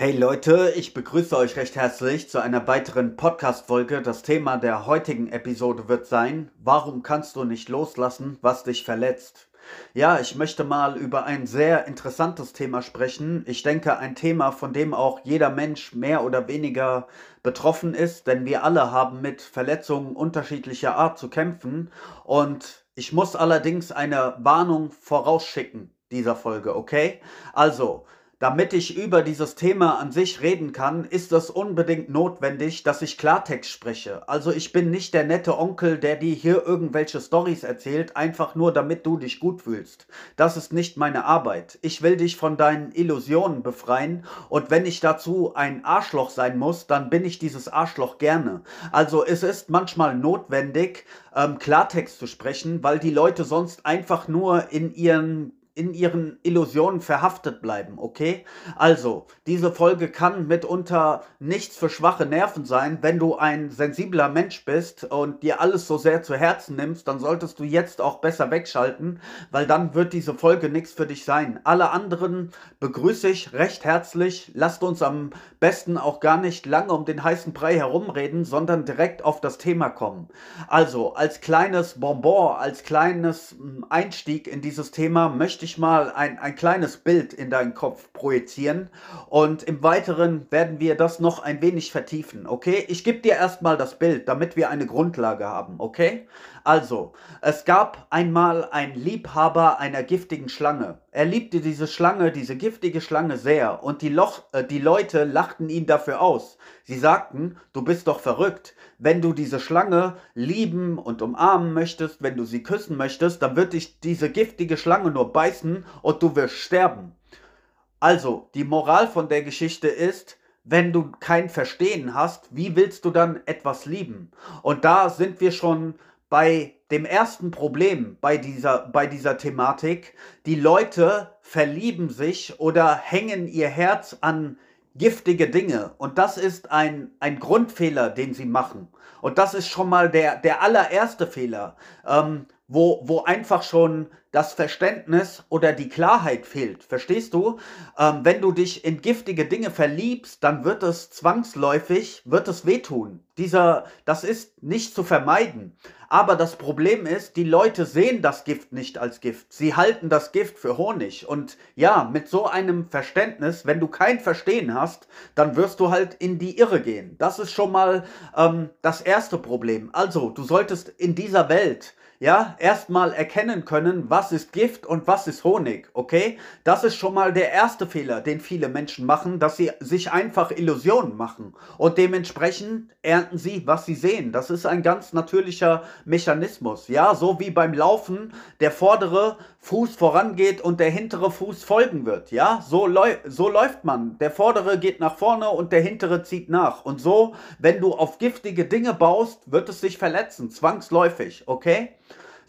Hey Leute, ich begrüße euch recht herzlich zu einer weiteren Podcast-Folge. Das Thema der heutigen Episode wird sein, warum kannst du nicht loslassen, was dich verletzt? Ja, ich möchte mal über ein sehr interessantes Thema sprechen. Ich denke, ein Thema, von dem auch jeder Mensch mehr oder weniger betroffen ist, denn wir alle haben mit Verletzungen unterschiedlicher Art zu kämpfen. Und ich muss allerdings eine Warnung vorausschicken dieser Folge, okay? Also, damit ich über dieses Thema an sich reden kann, ist es unbedingt notwendig, dass ich Klartext spreche. Also ich bin nicht der nette Onkel, der dir hier irgendwelche Stories erzählt, einfach nur damit du dich gut fühlst. Das ist nicht meine Arbeit. Ich will dich von deinen Illusionen befreien und wenn ich dazu ein Arschloch sein muss, dann bin ich dieses Arschloch gerne. Also es ist manchmal notwendig, ähm, Klartext zu sprechen, weil die Leute sonst einfach nur in ihren in ihren Illusionen verhaftet bleiben, okay? Also, diese Folge kann mitunter nichts für schwache Nerven sein. Wenn du ein sensibler Mensch bist und dir alles so sehr zu Herzen nimmst, dann solltest du jetzt auch besser wegschalten, weil dann wird diese Folge nichts für dich sein. Alle anderen begrüße ich recht herzlich. Lasst uns am besten auch gar nicht lange um den heißen Brei herumreden, sondern direkt auf das Thema kommen. Also, als kleines Bonbon, als kleines hm, Einstieg in dieses Thema möchte ich ich mal ein, ein kleines Bild in deinen Kopf projizieren und im Weiteren werden wir das noch ein wenig vertiefen, okay? Ich gebe dir erstmal das Bild, damit wir eine Grundlage haben, okay? Also, es gab einmal einen Liebhaber einer giftigen Schlange. Er liebte diese Schlange, diese giftige Schlange sehr und die, Loch, äh, die Leute lachten ihn dafür aus. Sie sagten, du bist doch verrückt. Wenn du diese Schlange lieben und umarmen möchtest, wenn du sie küssen möchtest, dann wird dich diese giftige Schlange nur beißen und du wirst sterben. Also, die Moral von der Geschichte ist, wenn du kein Verstehen hast, wie willst du dann etwas lieben? Und da sind wir schon bei dem ersten Problem bei dieser, bei dieser Thematik. Die Leute verlieben sich oder hängen ihr Herz an giftige Dinge. Und das ist ein, ein Grundfehler, den sie machen. Und das ist schon mal der, der allererste Fehler, ähm, wo, wo einfach schon das Verständnis oder die Klarheit fehlt. Verstehst du? Ähm, wenn du dich in giftige Dinge verliebst, dann wird es zwangsläufig, wird es wehtun. Dieser, das ist nicht zu vermeiden. Aber das Problem ist, die Leute sehen das Gift nicht als Gift. Sie halten das Gift für Honig. Und ja, mit so einem Verständnis, wenn du kein Verstehen hast, dann wirst du halt in die Irre gehen. Das ist schon mal ähm, das erste Problem. Also, du solltest in dieser Welt ja, erstmal erkennen können, was ist Gift und was ist Honig, okay? Das ist schon mal der erste Fehler, den viele Menschen machen, dass sie sich einfach Illusionen machen und dementsprechend ernten sie, was sie sehen. Das ist ein ganz natürlicher Mechanismus, ja, so wie beim Laufen der vordere Fuß vorangeht und der hintere Fuß folgen wird, ja? So, so läuft man. Der vordere geht nach vorne und der hintere zieht nach. Und so, wenn du auf giftige Dinge baust, wird es sich verletzen, zwangsläufig, okay?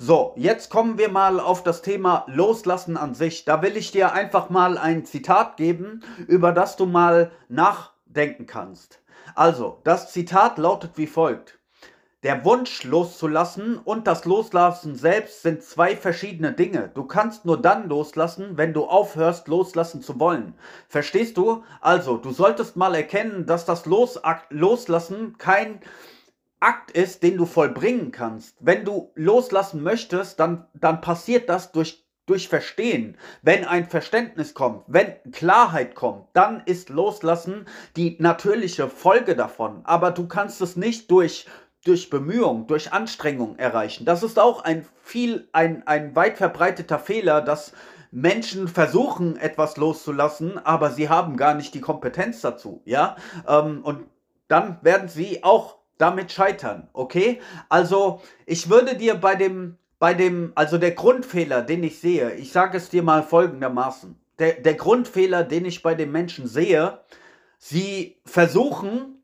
So, jetzt kommen wir mal auf das Thema Loslassen an sich. Da will ich dir einfach mal ein Zitat geben, über das du mal nachdenken kannst. Also, das Zitat lautet wie folgt. Der Wunsch loszulassen und das Loslassen selbst sind zwei verschiedene Dinge. Du kannst nur dann loslassen, wenn du aufhörst, loslassen zu wollen. Verstehst du? Also, du solltest mal erkennen, dass das Los Loslassen kein Akt ist, den du vollbringen kannst. Wenn du loslassen möchtest, dann, dann passiert das durch, durch Verstehen. Wenn ein Verständnis kommt, wenn Klarheit kommt, dann ist Loslassen die natürliche Folge davon. Aber du kannst es nicht durch durch Bemühung, durch Anstrengung erreichen. Das ist auch ein viel, ein, ein weit verbreiteter Fehler, dass Menschen versuchen, etwas loszulassen, aber sie haben gar nicht die Kompetenz dazu, ja. Ähm, und dann werden sie auch damit scheitern, okay? Also, ich würde dir bei dem, bei dem, also der Grundfehler, den ich sehe, ich sage es dir mal folgendermaßen. Der, der Grundfehler, den ich bei den Menschen sehe, sie versuchen,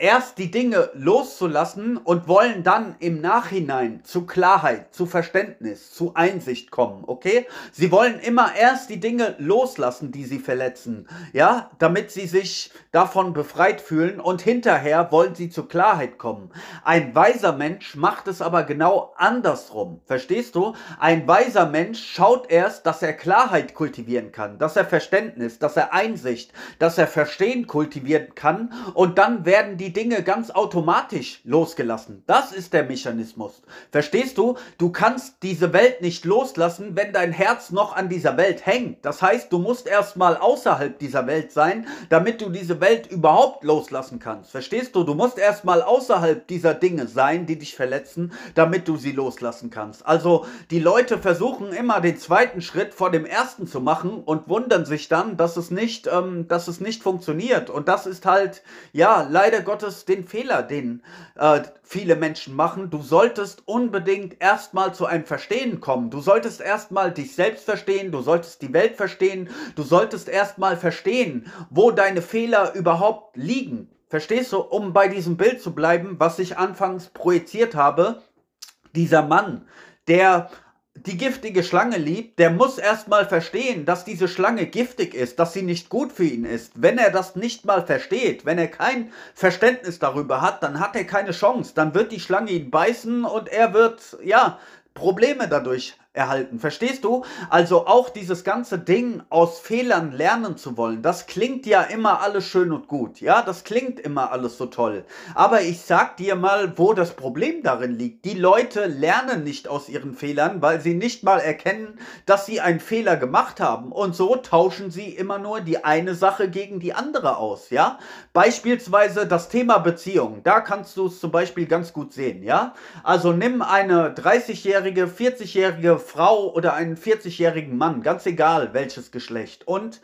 erst die Dinge loszulassen und wollen dann im Nachhinein zu Klarheit, zu Verständnis, zu Einsicht kommen, okay? Sie wollen immer erst die Dinge loslassen, die sie verletzen, ja, damit sie sich davon befreit fühlen und hinterher wollen sie zu Klarheit kommen. Ein weiser Mensch macht es aber genau andersrum, verstehst du? Ein weiser Mensch schaut erst, dass er Klarheit kultivieren kann, dass er Verständnis, dass er Einsicht, dass er Verstehen kultivieren kann und dann werden die die Dinge ganz automatisch losgelassen. Das ist der Mechanismus. Verstehst du? Du kannst diese Welt nicht loslassen, wenn dein Herz noch an dieser Welt hängt. Das heißt, du musst erstmal außerhalb dieser Welt sein, damit du diese Welt überhaupt loslassen kannst. Verstehst du? Du musst erstmal außerhalb dieser Dinge sein, die dich verletzen, damit du sie loslassen kannst. Also die Leute versuchen immer den zweiten Schritt vor dem ersten zu machen und wundern sich dann, dass es nicht, ähm, dass es nicht funktioniert. Und das ist halt, ja, leider Gottes Gottes den Fehler, den äh, viele Menschen machen. Du solltest unbedingt erstmal zu einem Verstehen kommen. Du solltest erstmal dich selbst verstehen, du solltest die Welt verstehen, du solltest erstmal verstehen, wo deine Fehler überhaupt liegen. Verstehst du, um bei diesem Bild zu bleiben, was ich anfangs projiziert habe, dieser Mann, der die giftige Schlange liebt, der muss erstmal verstehen, dass diese Schlange giftig ist, dass sie nicht gut für ihn ist. Wenn er das nicht mal versteht, wenn er kein Verständnis darüber hat, dann hat er keine Chance. Dann wird die Schlange ihn beißen und er wird, ja, Probleme dadurch erhalten. Verstehst du? Also auch dieses ganze Ding aus Fehlern lernen zu wollen, das klingt ja immer alles schön und gut. Ja, das klingt immer alles so toll. Aber ich sag dir mal, wo das Problem darin liegt. Die Leute lernen nicht aus ihren Fehlern, weil sie nicht mal erkennen, dass sie einen Fehler gemacht haben. Und so tauschen sie immer nur die eine Sache gegen die andere aus. Ja, beispielsweise das Thema Beziehung. Da kannst du es zum Beispiel ganz gut sehen. Ja, also nimm eine 30-jährige, 40-jährige Frau oder einen 40-jährigen Mann, ganz egal welches Geschlecht. Und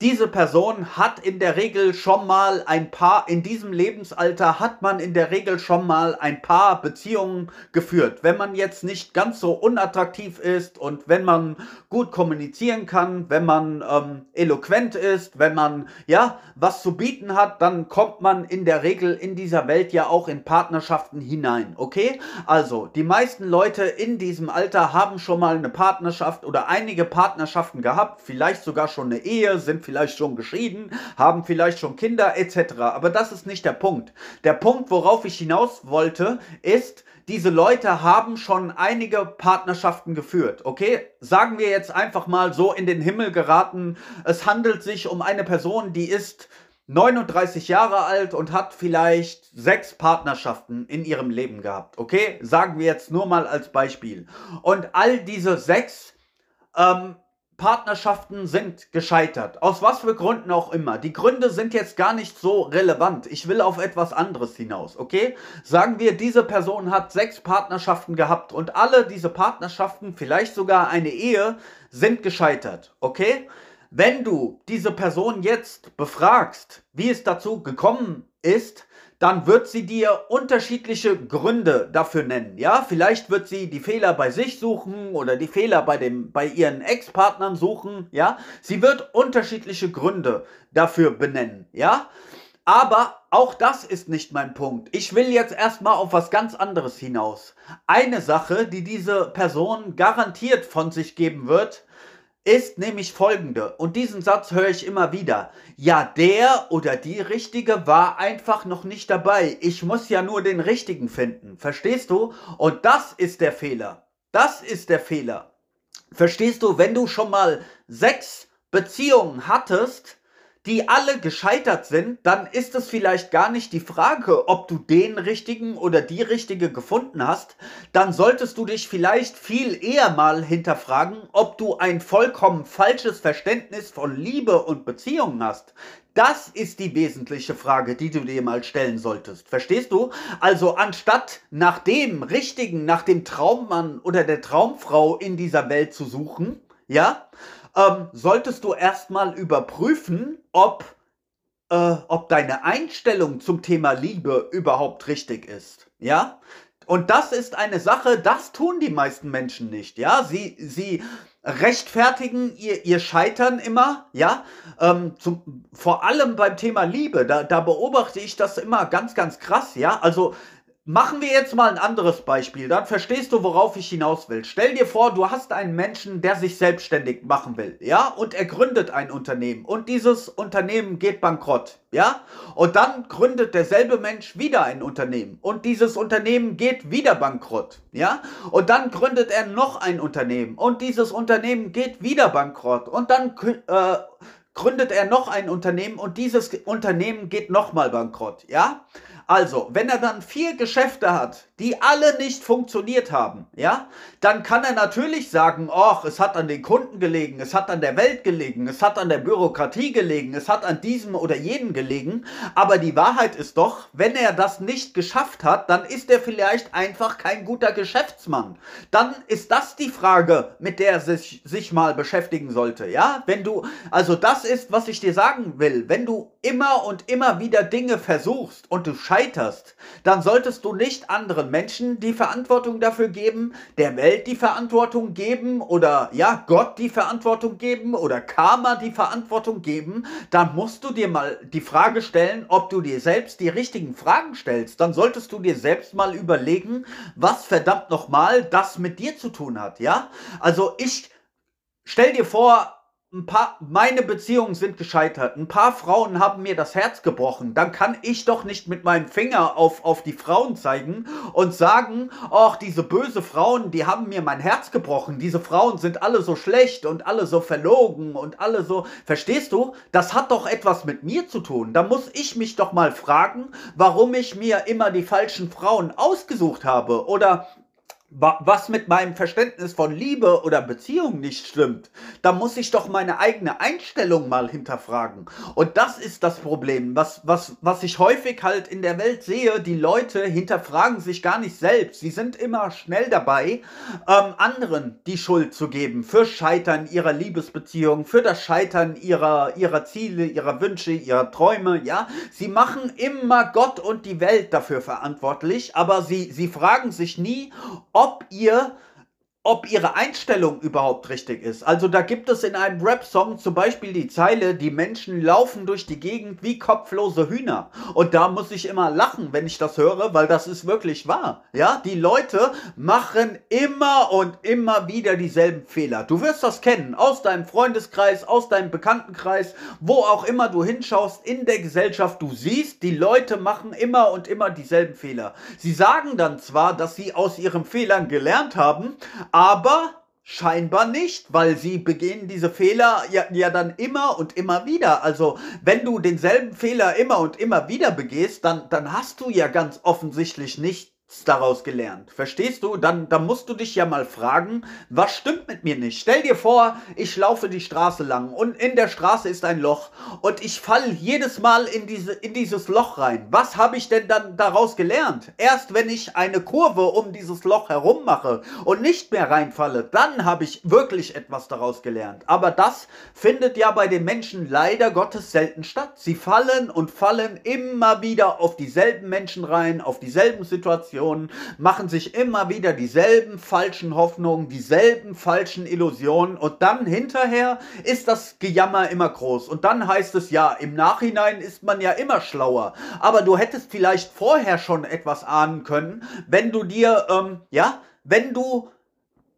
diese Person hat in der Regel schon mal ein paar, in diesem Lebensalter hat man in der Regel schon mal ein paar Beziehungen geführt. Wenn man jetzt nicht ganz so unattraktiv ist und wenn man gut kommunizieren kann, wenn man ähm, eloquent ist, wenn man ja was zu bieten hat, dann kommt man in der Regel in dieser Welt ja auch in Partnerschaften hinein. Okay? Also, die meisten Leute in diesem Alter haben schon mal eine Partnerschaft oder einige Partnerschaften gehabt, vielleicht sogar schon eine Ehe, sind vielleicht schon geschieden, haben vielleicht schon Kinder etc. Aber das ist nicht der Punkt. Der Punkt, worauf ich hinaus wollte, ist, diese Leute haben schon einige Partnerschaften geführt. Okay, sagen wir jetzt einfach mal so in den Himmel geraten, es handelt sich um eine Person, die ist 39 Jahre alt und hat vielleicht sechs Partnerschaften in ihrem Leben gehabt. Okay, sagen wir jetzt nur mal als Beispiel. Und all diese sechs ähm, Partnerschaften sind gescheitert. Aus was für Gründen auch immer. Die Gründe sind jetzt gar nicht so relevant. Ich will auf etwas anderes hinaus, okay? Sagen wir, diese Person hat sechs Partnerschaften gehabt und alle diese Partnerschaften, vielleicht sogar eine Ehe, sind gescheitert, okay? Wenn du diese Person jetzt befragst, wie es dazu gekommen ist, dann wird sie dir unterschiedliche Gründe dafür nennen. Ja, vielleicht wird sie die Fehler bei sich suchen oder die Fehler bei dem, bei ihren Ex-Partnern suchen. Ja, sie wird unterschiedliche Gründe dafür benennen. Ja, aber auch das ist nicht mein Punkt. Ich will jetzt erstmal auf was ganz anderes hinaus. Eine Sache, die diese Person garantiert von sich geben wird, ist nämlich folgende, und diesen Satz höre ich immer wieder. Ja, der oder die Richtige war einfach noch nicht dabei. Ich muss ja nur den Richtigen finden. Verstehst du? Und das ist der Fehler. Das ist der Fehler. Verstehst du, wenn du schon mal sechs Beziehungen hattest, die alle gescheitert sind, dann ist es vielleicht gar nicht die Frage, ob du den richtigen oder die richtige gefunden hast. Dann solltest du dich vielleicht viel eher mal hinterfragen, ob du ein vollkommen falsches Verständnis von Liebe und Beziehungen hast. Das ist die wesentliche Frage, die du dir mal stellen solltest. Verstehst du? Also anstatt nach dem Richtigen, nach dem Traummann oder der Traumfrau in dieser Welt zu suchen, ja, ähm, solltest du erstmal überprüfen, ob, äh, ob deine Einstellung zum Thema Liebe überhaupt richtig ist. Ja? Und das ist eine Sache, das tun die meisten Menschen nicht. Ja, sie, sie rechtfertigen ihr, ihr Scheitern immer, ja, ähm, zum, vor allem beim Thema Liebe, da, da beobachte ich das immer ganz, ganz krass, ja, also Machen wir jetzt mal ein anderes Beispiel, dann verstehst du, worauf ich hinaus will. Stell dir vor, du hast einen Menschen, der sich selbstständig machen will, ja, und er gründet ein Unternehmen. Und dieses Unternehmen geht bankrott, ja, und dann gründet derselbe Mensch wieder ein Unternehmen. Und dieses Unternehmen geht wieder bankrott, ja, und dann gründet er noch ein Unternehmen. Und dieses Unternehmen geht wieder bankrott. Und dann äh, gründet er noch ein Unternehmen. Und dieses Unternehmen geht nochmal bankrott, ja. Also, wenn er dann vier Geschäfte hat, die alle nicht funktioniert haben, ja, dann kann er natürlich sagen, ach, es hat an den Kunden gelegen, es hat an der Welt gelegen, es hat an der Bürokratie gelegen, es hat an diesem oder jenem gelegen, aber die Wahrheit ist doch, wenn er das nicht geschafft hat, dann ist er vielleicht einfach kein guter Geschäftsmann. Dann ist das die Frage, mit der er sich, sich mal beschäftigen sollte, ja? Wenn du, also das ist, was ich dir sagen will, wenn du immer und immer wieder Dinge versuchst und du scheiterst, dann solltest du nicht anderen Menschen die Verantwortung dafür geben, der Welt die Verantwortung geben oder ja, Gott die Verantwortung geben oder Karma die Verantwortung geben, dann musst du dir mal die Frage stellen, ob du dir selbst die richtigen Fragen stellst. Dann solltest du dir selbst mal überlegen, was verdammt nochmal das mit dir zu tun hat, ja? Also ich stell dir vor, ein paar, meine Beziehungen sind gescheitert. Ein paar Frauen haben mir das Herz gebrochen. Dann kann ich doch nicht mit meinem Finger auf, auf die Frauen zeigen und sagen, ach, diese böse Frauen, die haben mir mein Herz gebrochen. Diese Frauen sind alle so schlecht und alle so verlogen und alle so, verstehst du? Das hat doch etwas mit mir zu tun. Da muss ich mich doch mal fragen, warum ich mir immer die falschen Frauen ausgesucht habe oder was mit meinem Verständnis von Liebe oder Beziehung nicht stimmt, da muss ich doch meine eigene Einstellung mal hinterfragen. Und das ist das Problem, was, was, was ich häufig halt in der Welt sehe. Die Leute hinterfragen sich gar nicht selbst. Sie sind immer schnell dabei, ähm, anderen die Schuld zu geben für Scheitern ihrer Liebesbeziehung, für das Scheitern ihrer, ihrer Ziele, ihrer Wünsche, ihrer Träume, ja. Sie machen immer Gott und die Welt dafür verantwortlich, aber sie, sie fragen sich nie, ob ihr ob ihre Einstellung überhaupt richtig ist. Also da gibt es in einem Rap-Song zum Beispiel die Zeile, die Menschen laufen durch die Gegend wie kopflose Hühner. Und da muss ich immer lachen, wenn ich das höre, weil das ist wirklich wahr. Ja, die Leute machen immer und immer wieder dieselben Fehler. Du wirst das kennen, aus deinem Freundeskreis, aus deinem Bekanntenkreis, wo auch immer du hinschaust in der Gesellschaft. Du siehst, die Leute machen immer und immer dieselben Fehler. Sie sagen dann zwar, dass sie aus ihren Fehlern gelernt haben, aber Scheinbar nicht, weil sie begehen diese Fehler ja, ja dann immer und immer wieder. Also wenn du denselben Fehler immer und immer wieder begehst, dann, dann hast du ja ganz offensichtlich nicht daraus gelernt. Verstehst du? Dann, dann musst du dich ja mal fragen, was stimmt mit mir nicht? Stell dir vor, ich laufe die Straße lang und in der Straße ist ein Loch und ich falle jedes Mal in, diese, in dieses Loch rein. Was habe ich denn dann daraus gelernt? Erst wenn ich eine Kurve um dieses Loch herum mache und nicht mehr reinfalle, dann habe ich wirklich etwas daraus gelernt. Aber das findet ja bei den Menschen leider Gottes selten statt. Sie fallen und fallen immer wieder auf dieselben Menschen rein, auf dieselben Situationen Generationen machen sich immer wieder dieselben falschen Hoffnungen, dieselben falschen Illusionen und dann hinterher ist das Gejammer immer groß. Und dann heißt es ja, im Nachhinein ist man ja immer schlauer. Aber du hättest vielleicht vorher schon etwas ahnen können, wenn du dir, ähm, ja, wenn du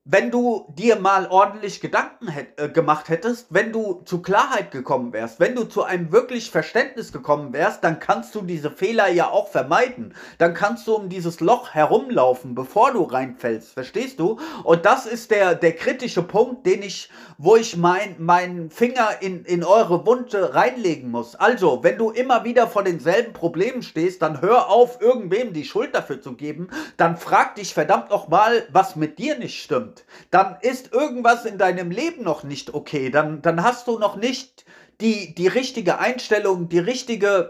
wenn du dir mal ordentlich Gedanken hätt, äh, gemacht hättest, wenn du zu Klarheit gekommen wärst, wenn du zu einem wirklich Verständnis gekommen wärst, dann kannst du diese Fehler ja auch vermeiden. Dann kannst du um dieses Loch herumlaufen, bevor du reinfällst. Verstehst du? Und das ist der, der kritische Punkt, den ich, wo ich mein, meinen Finger in, in eure Wunde reinlegen muss. Also, wenn du immer wieder vor denselben Problemen stehst, dann hör auf, irgendwem die Schuld dafür zu geben. Dann frag dich verdammt nochmal, was mit dir nicht stimmt dann ist irgendwas in deinem Leben noch nicht okay. Dann, dann hast du noch nicht die, die richtige Einstellung, die richtige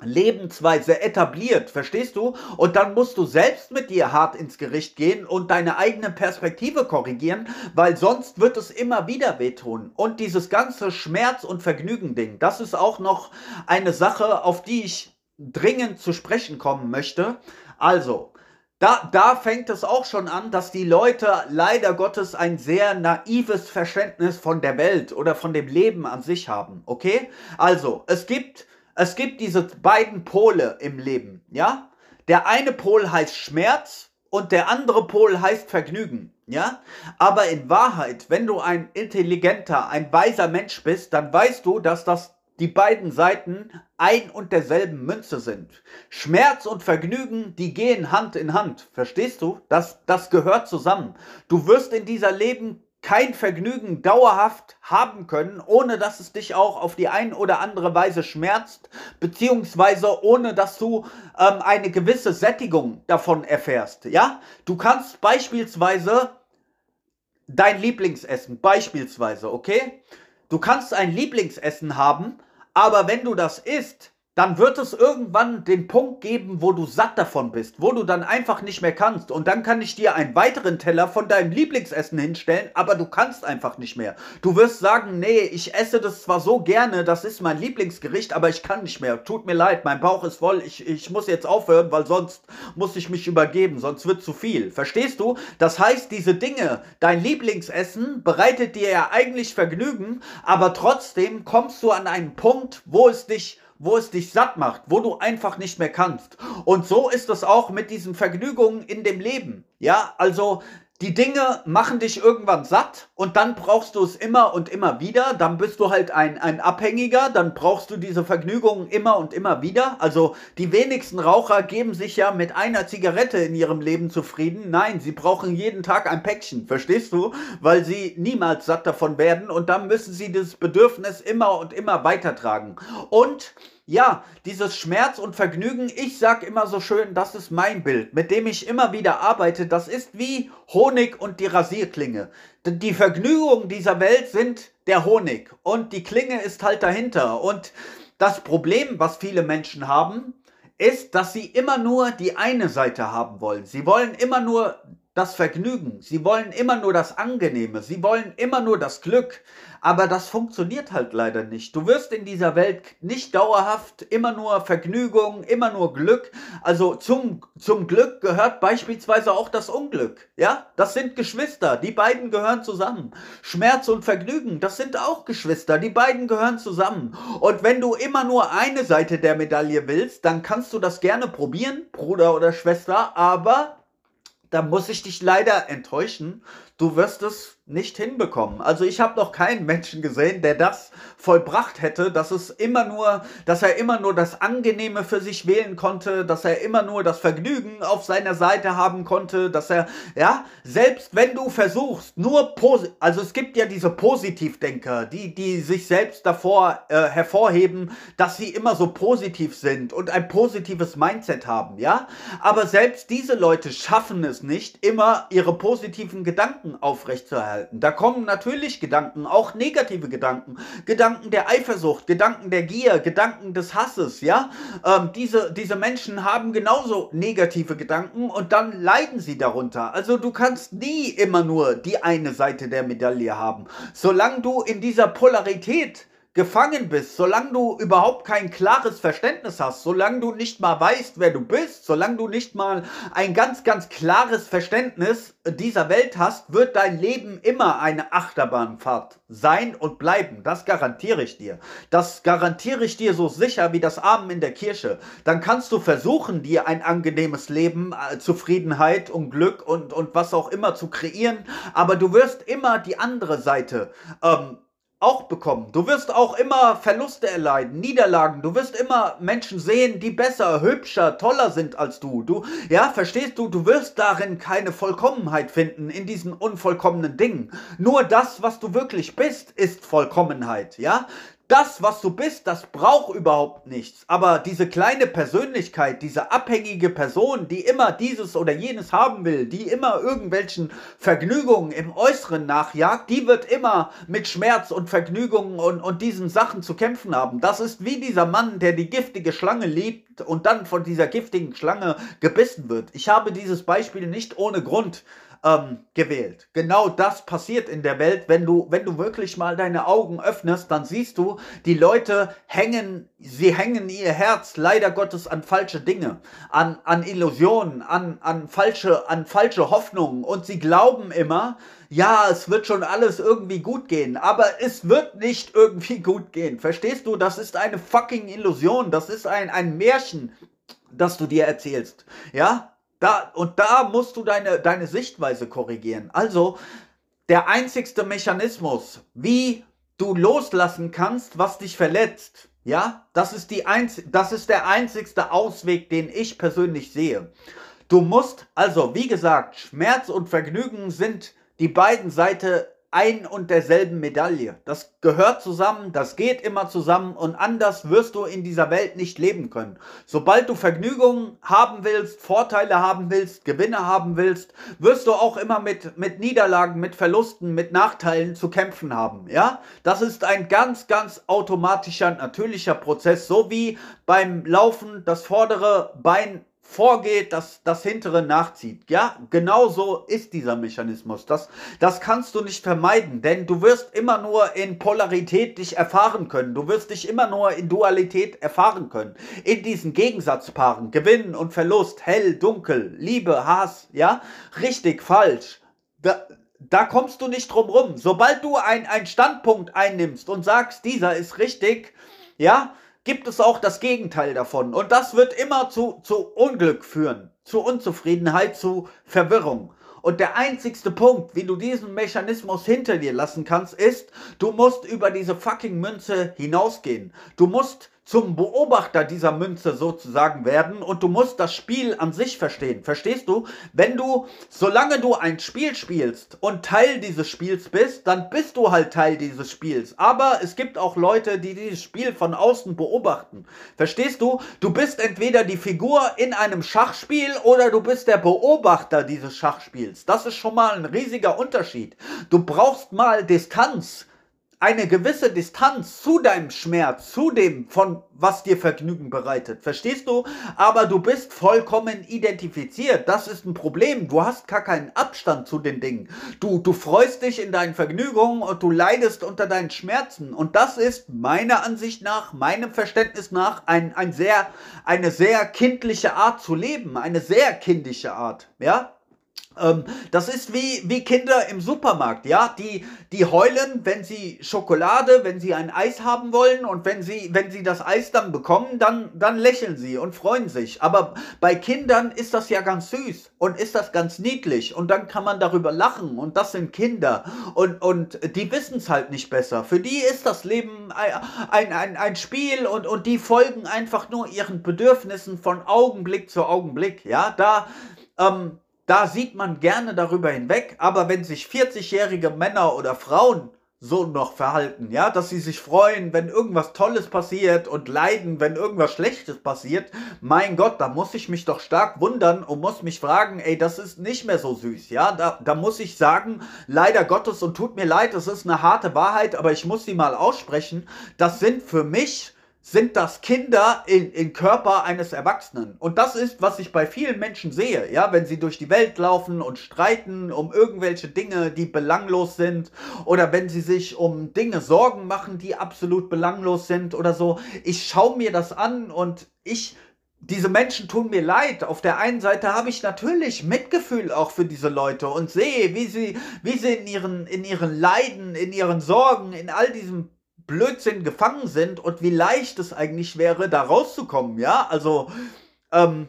Lebensweise etabliert, verstehst du? Und dann musst du selbst mit dir hart ins Gericht gehen und deine eigene Perspektive korrigieren, weil sonst wird es immer wieder wehtun. Und dieses ganze Schmerz- und Vergnügen-Ding, das ist auch noch eine Sache, auf die ich dringend zu sprechen kommen möchte. Also, da, da fängt es auch schon an, dass die Leute leider Gottes ein sehr naives Verständnis von der Welt oder von dem Leben an sich haben. Okay? Also, es gibt, es gibt diese beiden Pole im Leben, ja? Der eine Pol heißt Schmerz und der andere Pol heißt Vergnügen. Ja? Aber in Wahrheit, wenn du ein intelligenter, ein weiser Mensch bist, dann weißt du, dass das die beiden Seiten ein und derselben Münze sind. Schmerz und Vergnügen, die gehen Hand in Hand. Verstehst du? Das, das gehört zusammen. Du wirst in dieser Leben kein Vergnügen dauerhaft haben können, ohne dass es dich auch auf die ein oder andere Weise schmerzt, beziehungsweise ohne dass du ähm, eine gewisse Sättigung davon erfährst. Ja, du kannst beispielsweise dein Lieblingsessen, beispielsweise, okay? Du kannst ein Lieblingsessen haben, aber wenn du das isst, dann wird es irgendwann den Punkt geben, wo du satt davon bist, wo du dann einfach nicht mehr kannst. Und dann kann ich dir einen weiteren Teller von deinem Lieblingsessen hinstellen, aber du kannst einfach nicht mehr. Du wirst sagen, nee, ich esse das zwar so gerne, das ist mein Lieblingsgericht, aber ich kann nicht mehr. Tut mir leid, mein Bauch ist voll, ich, ich muss jetzt aufhören, weil sonst muss ich mich übergeben, sonst wird zu viel. Verstehst du? Das heißt, diese Dinge, dein Lieblingsessen bereitet dir ja eigentlich Vergnügen, aber trotzdem kommst du an einen Punkt, wo es dich wo es dich satt macht, wo du einfach nicht mehr kannst. Und so ist es auch mit diesen Vergnügungen in dem Leben. Ja, also die Dinge machen dich irgendwann satt und dann brauchst du es immer und immer wieder. Dann bist du halt ein, ein Abhängiger, dann brauchst du diese Vergnügungen immer und immer wieder. Also die wenigsten Raucher geben sich ja mit einer Zigarette in ihrem Leben zufrieden. Nein, sie brauchen jeden Tag ein Päckchen, verstehst du? Weil sie niemals satt davon werden und dann müssen sie dieses Bedürfnis immer und immer weitertragen. Und ja, dieses Schmerz und Vergnügen, ich sag immer so schön, das ist mein Bild, mit dem ich immer wieder arbeite. Das ist wie Honig und die Rasierklinge. Die Vergnügungen dieser Welt sind der Honig und die Klinge ist halt dahinter. Und das Problem, was viele Menschen haben, ist, dass sie immer nur die eine Seite haben wollen. Sie wollen immer nur das Vergnügen. Sie wollen immer nur das Angenehme. Sie wollen immer nur das Glück. Aber das funktioniert halt leider nicht. Du wirst in dieser Welt nicht dauerhaft immer nur Vergnügung, immer nur Glück. Also zum, zum Glück gehört beispielsweise auch das Unglück. Ja, das sind Geschwister. Die beiden gehören zusammen. Schmerz und Vergnügen, das sind auch Geschwister. Die beiden gehören zusammen. Und wenn du immer nur eine Seite der Medaille willst, dann kannst du das gerne probieren, Bruder oder Schwester. Aber da muss ich dich leider enttäuschen. Du wirst es nicht hinbekommen. Also ich habe noch keinen Menschen gesehen, der das vollbracht hätte, dass es immer nur, dass er immer nur das Angenehme für sich wählen konnte, dass er immer nur das Vergnügen auf seiner Seite haben konnte, dass er, ja, selbst wenn du versuchst, nur positiv, also es gibt ja diese Positivdenker, die, die sich selbst davor äh, hervorheben, dass sie immer so positiv sind und ein positives Mindset haben, ja, aber selbst diese Leute schaffen es nicht, immer ihre positiven Gedanken aufrechtzuerhalten halten. Da kommen natürlich Gedanken, auch negative Gedanken, Gedanken der Eifersucht, Gedanken der Gier, Gedanken des Hasses, ja. Ähm, diese, diese Menschen haben genauso negative Gedanken und dann leiden sie darunter. Also du kannst nie immer nur die eine Seite der Medaille haben. Solange du in dieser Polarität gefangen bist, solange du überhaupt kein klares Verständnis hast, solange du nicht mal weißt, wer du bist, solange du nicht mal ein ganz, ganz klares Verständnis dieser Welt hast, wird dein Leben immer eine Achterbahnfahrt sein und bleiben. Das garantiere ich dir. Das garantiere ich dir so sicher wie das Abend in der Kirche. Dann kannst du versuchen, dir ein angenehmes Leben, äh, Zufriedenheit und Glück und, und was auch immer zu kreieren, aber du wirst immer die andere Seite ähm, auch bekommen. Du wirst auch immer Verluste erleiden, Niederlagen. Du wirst immer Menschen sehen, die besser, hübscher, toller sind als du. Du, ja, verstehst du, du wirst darin keine Vollkommenheit finden in diesen unvollkommenen Dingen. Nur das, was du wirklich bist, ist Vollkommenheit, ja? Das, was du bist, das braucht überhaupt nichts. Aber diese kleine Persönlichkeit, diese abhängige Person, die immer dieses oder jenes haben will, die immer irgendwelchen Vergnügungen im Äußeren nachjagt, die wird immer mit Schmerz und Vergnügungen und, und diesen Sachen zu kämpfen haben. Das ist wie dieser Mann, der die giftige Schlange liebt und dann von dieser giftigen Schlange gebissen wird. Ich habe dieses Beispiel nicht ohne Grund ähm, gewählt. Genau das passiert in der Welt, wenn du, wenn du wirklich mal deine Augen öffnest, dann siehst du, die Leute hängen, sie hängen ihr Herz leider Gottes an falsche Dinge, an, an Illusionen, an, an falsche, an falsche Hoffnungen und sie glauben immer, ja, es wird schon alles irgendwie gut gehen, aber es wird nicht irgendwie gut gehen. Verstehst du? Das ist eine fucking Illusion, das ist ein, ein Märchen, das du dir erzählst. Ja? Da, und da musst du deine, deine Sichtweise korrigieren. Also, der einzigste Mechanismus, wie du loslassen kannst, was dich verletzt, ja, das ist, die einz das ist der einzigste Ausweg, den ich persönlich sehe. Du musst, also wie gesagt, Schmerz und Vergnügen sind die beiden Seiten ein und derselben Medaille. Das gehört zusammen, das geht immer zusammen und anders wirst du in dieser Welt nicht leben können. Sobald du Vergnügung haben willst, Vorteile haben willst, Gewinne haben willst, wirst du auch immer mit, mit Niederlagen, mit Verlusten, mit Nachteilen zu kämpfen haben. Ja, das ist ein ganz, ganz automatischer, natürlicher Prozess, so wie beim Laufen das vordere Bein vorgeht, dass das hintere nachzieht. Ja, genau so ist dieser Mechanismus. Das, das kannst du nicht vermeiden, denn du wirst immer nur in Polarität dich erfahren können. Du wirst dich immer nur in Dualität erfahren können. In diesen Gegensatzpaaren, Gewinn und Verlust, hell, dunkel, Liebe, Hass, ja, richtig, falsch. Da, da kommst du nicht drum rum. Sobald du einen Standpunkt einnimmst und sagst, dieser ist richtig, ja, gibt es auch das Gegenteil davon. Und das wird immer zu, zu Unglück führen, zu Unzufriedenheit, zu Verwirrung. Und der einzigste Punkt, wie du diesen Mechanismus hinter dir lassen kannst, ist, du musst über diese fucking Münze hinausgehen. Du musst zum Beobachter dieser Münze sozusagen werden und du musst das Spiel an sich verstehen. Verstehst du? Wenn du, solange du ein Spiel spielst und Teil dieses Spiels bist, dann bist du halt Teil dieses Spiels. Aber es gibt auch Leute, die dieses Spiel von außen beobachten. Verstehst du? Du bist entweder die Figur in einem Schachspiel oder du bist der Beobachter dieses Schachspiels. Das ist schon mal ein riesiger Unterschied. Du brauchst mal Distanz eine gewisse Distanz zu deinem Schmerz, zu dem, von was dir Vergnügen bereitet. Verstehst du? Aber du bist vollkommen identifiziert. Das ist ein Problem. Du hast gar keinen Abstand zu den Dingen. Du, du freust dich in deinen Vergnügungen und du leidest unter deinen Schmerzen. Und das ist meiner Ansicht nach, meinem Verständnis nach, ein, ein sehr, eine sehr kindliche Art zu leben. Eine sehr kindische Art. Ja? Ähm, das ist wie, wie Kinder im Supermarkt, ja, die, die heulen, wenn sie Schokolade, wenn sie ein Eis haben wollen und wenn sie, wenn sie das Eis dann bekommen, dann, dann lächeln sie und freuen sich. Aber bei Kindern ist das ja ganz süß und ist das ganz niedlich und dann kann man darüber lachen und das sind Kinder und, und die wissen es halt nicht besser. Für die ist das Leben ein, ein, ein Spiel und, und die folgen einfach nur ihren Bedürfnissen von Augenblick zu Augenblick, ja, da, ähm, da sieht man gerne darüber hinweg, aber wenn sich 40-jährige Männer oder Frauen so noch verhalten, ja, dass sie sich freuen, wenn irgendwas Tolles passiert und leiden, wenn irgendwas Schlechtes passiert, mein Gott, da muss ich mich doch stark wundern und muss mich fragen, ey, das ist nicht mehr so süß, ja, da, da muss ich sagen, leider Gottes und tut mir leid, es ist eine harte Wahrheit, aber ich muss sie mal aussprechen, das sind für mich sind das Kinder in, in Körper eines Erwachsenen. Und das ist, was ich bei vielen Menschen sehe, ja, wenn sie durch die Welt laufen und streiten um irgendwelche Dinge, die belanglos sind, oder wenn sie sich um Dinge Sorgen machen, die absolut belanglos sind oder so. Ich schaue mir das an und ich diese Menschen tun mir leid. Auf der einen Seite habe ich natürlich Mitgefühl auch für diese Leute und sehe, wie sie, wie sie in ihren, in ihren Leiden, in ihren Sorgen, in all diesem Blödsinn gefangen sind und wie leicht es eigentlich wäre, da rauszukommen, ja? Also, ähm,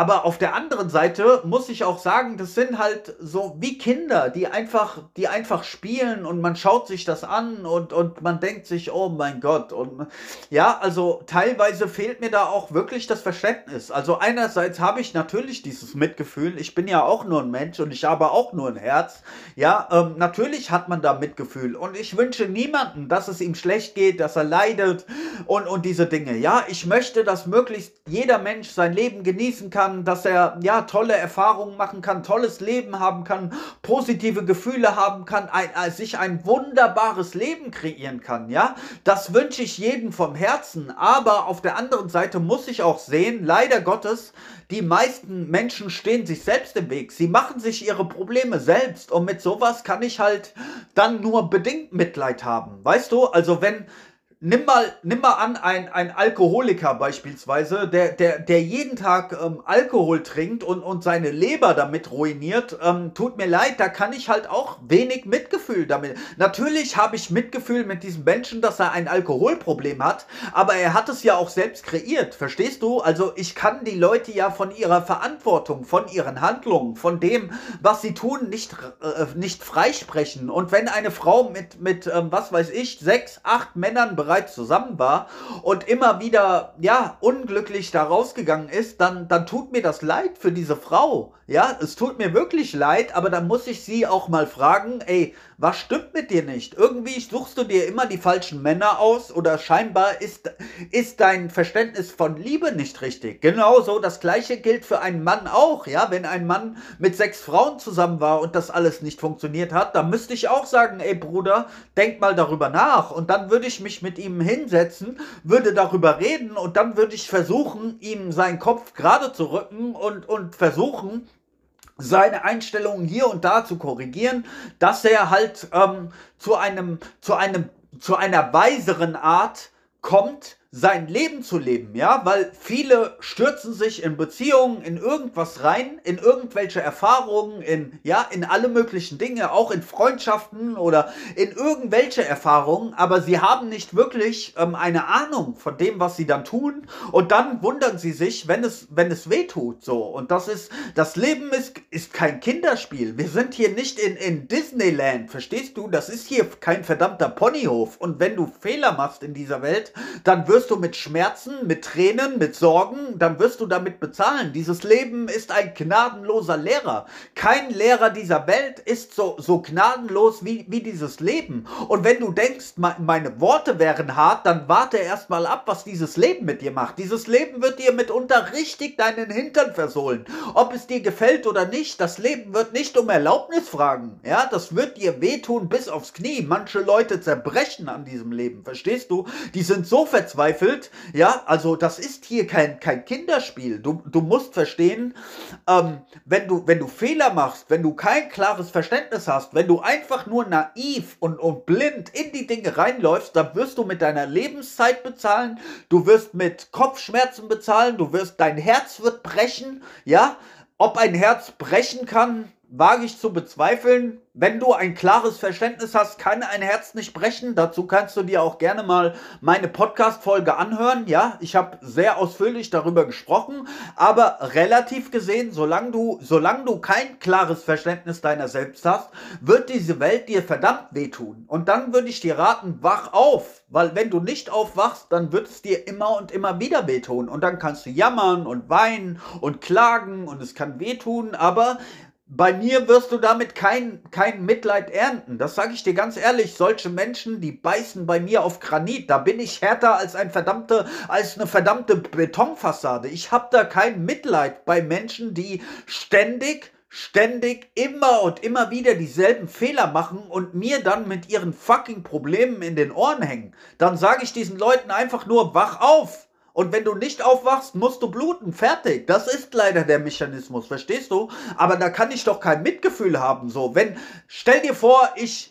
aber auf der anderen Seite muss ich auch sagen, das sind halt so wie Kinder, die einfach, die einfach spielen und man schaut sich das an und, und man denkt sich, oh mein Gott. Und ja, also teilweise fehlt mir da auch wirklich das Verständnis. Also einerseits habe ich natürlich dieses Mitgefühl. Ich bin ja auch nur ein Mensch und ich habe auch nur ein Herz. Ja, ähm, natürlich hat man da Mitgefühl und ich wünsche niemanden, dass es ihm schlecht geht, dass er leidet und, und diese Dinge. Ja, ich möchte, dass möglichst jeder Mensch sein Leben genießen kann kann, dass er ja tolle Erfahrungen machen kann, tolles Leben haben kann, positive Gefühle haben kann, ein, ein, sich ein wunderbares Leben kreieren kann, ja? Das wünsche ich jedem vom Herzen, aber auf der anderen Seite muss ich auch sehen, leider Gottes, die meisten Menschen stehen sich selbst im Weg. Sie machen sich ihre Probleme selbst und mit sowas kann ich halt dann nur bedingt Mitleid haben. Weißt du, also wenn nimm mal, nimm mal an, ein, ein Alkoholiker beispielsweise, der, der, der jeden Tag ähm, Alkohol trinkt und, und seine Leber damit ruiniert, ähm, tut mir leid, da kann ich halt auch wenig Mitgefühl damit. Natürlich habe ich Mitgefühl mit diesem Menschen, dass er ein Alkoholproblem hat, aber er hat es ja auch selbst kreiert, verstehst du? Also ich kann die Leute ja von ihrer Verantwortung, von ihren Handlungen, von dem, was sie tun, nicht, äh, nicht freisprechen. Und wenn eine Frau mit, mit ähm, was weiß ich, sechs, acht Männern bereits bereits zusammen war und immer wieder, ja, unglücklich da rausgegangen ist, dann, dann tut mir das leid für diese Frau. Ja, es tut mir wirklich leid, aber dann muss ich sie auch mal fragen, ey, was stimmt mit dir nicht? Irgendwie suchst du dir immer die falschen Männer aus oder scheinbar ist, ist dein Verständnis von Liebe nicht richtig. Genauso, das gleiche gilt für einen Mann auch, ja. Wenn ein Mann mit sechs Frauen zusammen war und das alles nicht funktioniert hat, dann müsste ich auch sagen, ey Bruder, denk mal darüber nach. Und dann würde ich mich mit ihm hinsetzen, würde darüber reden und dann würde ich versuchen, ihm seinen Kopf gerade zu rücken und, und versuchen, seine Einstellungen hier und da zu korrigieren, dass er halt ähm, zu einem, zu einem, zu einer weiseren Art kommt, sein Leben zu leben, ja, weil viele stürzen sich in Beziehungen, in irgendwas rein, in irgendwelche Erfahrungen, in, ja, in alle möglichen Dinge, auch in Freundschaften oder in irgendwelche Erfahrungen, aber sie haben nicht wirklich ähm, eine Ahnung von dem, was sie dann tun und dann wundern sie sich, wenn es, wenn es weh tut, so. Und das ist, das Leben ist, ist kein Kinderspiel. Wir sind hier nicht in, in Disneyland, verstehst du? Das ist hier kein verdammter Ponyhof und wenn du Fehler machst in dieser Welt, dann wirst wirst du mit Schmerzen, mit Tränen, mit Sorgen, dann wirst du damit bezahlen. Dieses Leben ist ein gnadenloser Lehrer. Kein Lehrer dieser Welt ist so, so gnadenlos wie, wie dieses Leben. Und wenn du denkst, meine Worte wären hart, dann warte erst mal ab, was dieses Leben mit dir macht. Dieses Leben wird dir mitunter richtig deinen Hintern versohlen. Ob es dir gefällt oder nicht, das Leben wird nicht um Erlaubnis fragen. Ja, das wird dir wehtun bis aufs Knie. Manche Leute zerbrechen an diesem Leben, verstehst du? Die sind so verzweifelt verzweifelt. Ja, also das ist hier kein, kein Kinderspiel. Du, du musst verstehen, ähm, wenn, du, wenn du Fehler machst, wenn du kein klares Verständnis hast, wenn du einfach nur naiv und, und blind in die Dinge reinläufst, dann wirst du mit deiner Lebenszeit bezahlen, du wirst mit Kopfschmerzen bezahlen, du wirst, dein Herz wird brechen, ja. Ob ein Herz brechen kann, wage ich zu bezweifeln. Wenn du ein klares Verständnis hast, kann ein Herz nicht brechen. Dazu kannst du dir auch gerne mal meine Podcast-Folge anhören. Ja, ich habe sehr ausführlich darüber gesprochen, aber relativ gesehen, solange du, solange du kein klares Verständnis deiner selbst hast, wird diese Welt dir verdammt wehtun. Und dann würde ich dir raten, wach auf. Weil wenn du nicht aufwachst, dann wird es dir immer und immer wieder wehtun. Und dann kannst du jammern und weinen und klagen und es kann wehtun, aber bei mir wirst du damit kein, kein Mitleid ernten. Das sage ich dir ganz ehrlich. Solche Menschen, die beißen bei mir auf Granit. Da bin ich härter als, ein verdammte, als eine verdammte Betonfassade. Ich habe da kein Mitleid bei Menschen, die ständig ständig immer und immer wieder dieselben Fehler machen und mir dann mit ihren fucking Problemen in den Ohren hängen. Dann sage ich diesen Leuten einfach nur, wach auf. Und wenn du nicht aufwachst, musst du bluten. Fertig. Das ist leider der Mechanismus, verstehst du? Aber da kann ich doch kein Mitgefühl haben. So, wenn, stell dir vor, ich,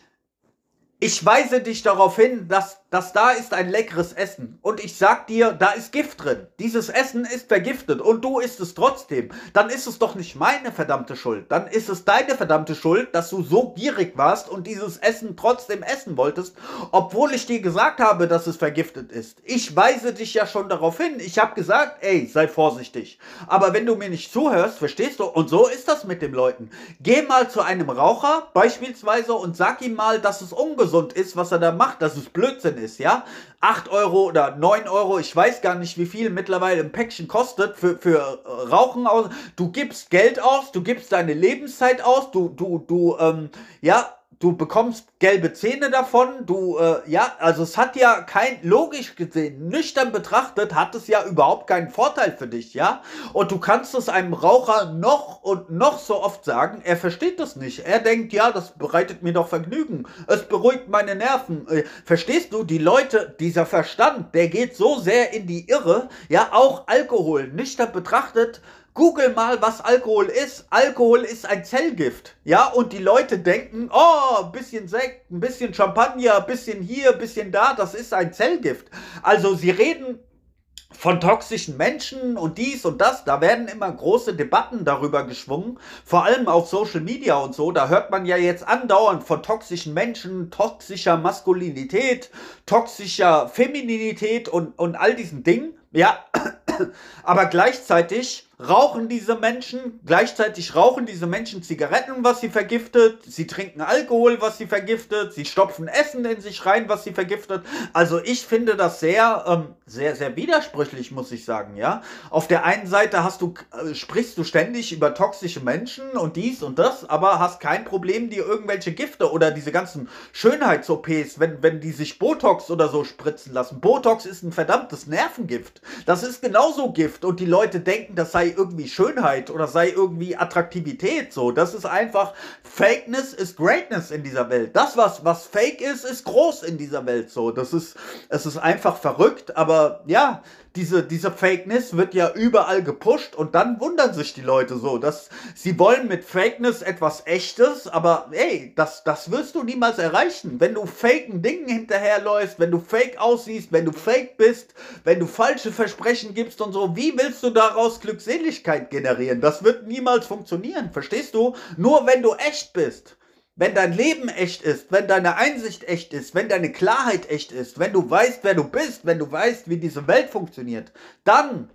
ich weise dich darauf hin, dass dass da ist ein leckeres Essen und ich sag dir, da ist Gift drin. Dieses Essen ist vergiftet und du isst es trotzdem. Dann ist es doch nicht meine verdammte Schuld. Dann ist es deine verdammte Schuld, dass du so gierig warst und dieses Essen trotzdem essen wolltest, obwohl ich dir gesagt habe, dass es vergiftet ist. Ich weise dich ja schon darauf hin. Ich habe gesagt, ey, sei vorsichtig. Aber wenn du mir nicht zuhörst, verstehst du? Und so ist das mit den Leuten. Geh mal zu einem Raucher beispielsweise und sag ihm mal, dass es ungesund ist, was er da macht, dass es Blödsinn ist, ja, 8 Euro oder 9 Euro, ich weiß gar nicht, wie viel mittlerweile ein Päckchen kostet für, für äh, Rauchen aus. Du gibst Geld aus, du gibst deine Lebenszeit aus, du, du, du, ähm, ja, du bekommst gelbe Zähne davon, du, äh, ja, also es hat ja kein, logisch gesehen, nüchtern betrachtet, hat es ja überhaupt keinen Vorteil für dich, ja? Und du kannst es einem Raucher noch und noch so oft sagen, er versteht das nicht. Er denkt, ja, das bereitet mir doch Vergnügen, es beruhigt meine Nerven. Äh, verstehst du, die Leute, dieser Verstand, der geht so sehr in die Irre, ja, auch Alkohol, nüchtern betrachtet, Google mal, was Alkohol ist. Alkohol ist ein Zellgift. Ja, und die Leute denken, oh, ein bisschen Sekt, ein bisschen Champagner, ein bisschen hier, ein bisschen da, das ist ein Zellgift. Also sie reden von toxischen Menschen und dies und das, da werden immer große Debatten darüber geschwungen, vor allem auf Social Media und so, da hört man ja jetzt andauernd von toxischen Menschen, toxischer Maskulinität, toxischer Femininität und, und all diesen Dingen, ja, aber gleichzeitig rauchen diese Menschen, gleichzeitig rauchen diese Menschen Zigaretten, was sie vergiftet, sie trinken Alkohol, was sie vergiftet, sie stopfen Essen in sich rein, was sie vergiftet. Also ich finde das sehr, ähm, sehr, sehr widersprüchlich, muss ich sagen, ja. Auf der einen Seite hast du, äh, sprichst du ständig über toxische Menschen und dies und das, aber hast kein Problem, dir irgendwelche Gifte oder diese ganzen Schönheits-OPs, wenn, wenn die sich Botox oder so spritzen lassen. Botox ist ein verdammtes Nervengift. Das ist genauso Gift und die Leute denken, das sei irgendwie Schönheit oder sei irgendwie Attraktivität. So, das ist einfach Fakeness ist Greatness in dieser Welt. Das, was, was fake ist, ist groß in dieser Welt. So, das ist, es ist einfach verrückt, aber ja, diese, diese Fakeness wird ja überall gepusht und dann wundern sich die Leute so, dass sie wollen mit Fakeness etwas Echtes, aber ey, das, das wirst du niemals erreichen. Wenn du faken Dingen hinterherläufst, wenn du fake aussiehst, wenn du fake bist, wenn du falsche Versprechen gibst und so, wie willst du daraus Glückseligkeit generieren? Das wird niemals funktionieren, verstehst du? Nur wenn du echt bist wenn dein Leben echt ist, wenn deine Einsicht echt ist, wenn deine Klarheit echt ist, wenn du weißt, wer du bist, wenn du weißt, wie diese Welt funktioniert, dann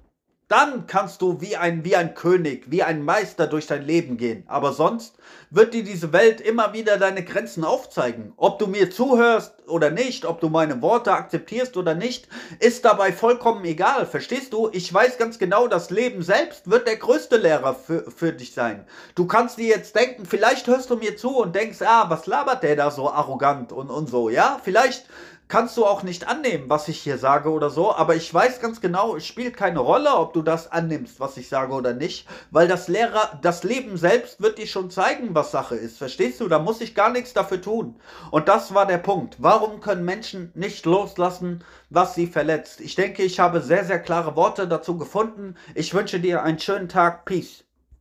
dann kannst du wie ein, wie ein König, wie ein Meister durch dein Leben gehen. Aber sonst wird dir diese Welt immer wieder deine Grenzen aufzeigen. Ob du mir zuhörst oder nicht, ob du meine Worte akzeptierst oder nicht, ist dabei vollkommen egal. Verstehst du? Ich weiß ganz genau, das Leben selbst wird der größte Lehrer für, für dich sein. Du kannst dir jetzt denken, vielleicht hörst du mir zu und denkst, ah, was labert der da so arrogant und, und so, ja? Vielleicht kannst du auch nicht annehmen, was ich hier sage oder so, aber ich weiß ganz genau, es spielt keine Rolle, ob du das annimmst, was ich sage oder nicht, weil das Lehrer, das Leben selbst wird dir schon zeigen, was Sache ist. Verstehst du? Da muss ich gar nichts dafür tun. Und das war der Punkt. Warum können Menschen nicht loslassen, was sie verletzt? Ich denke, ich habe sehr, sehr klare Worte dazu gefunden. Ich wünsche dir einen schönen Tag. Peace.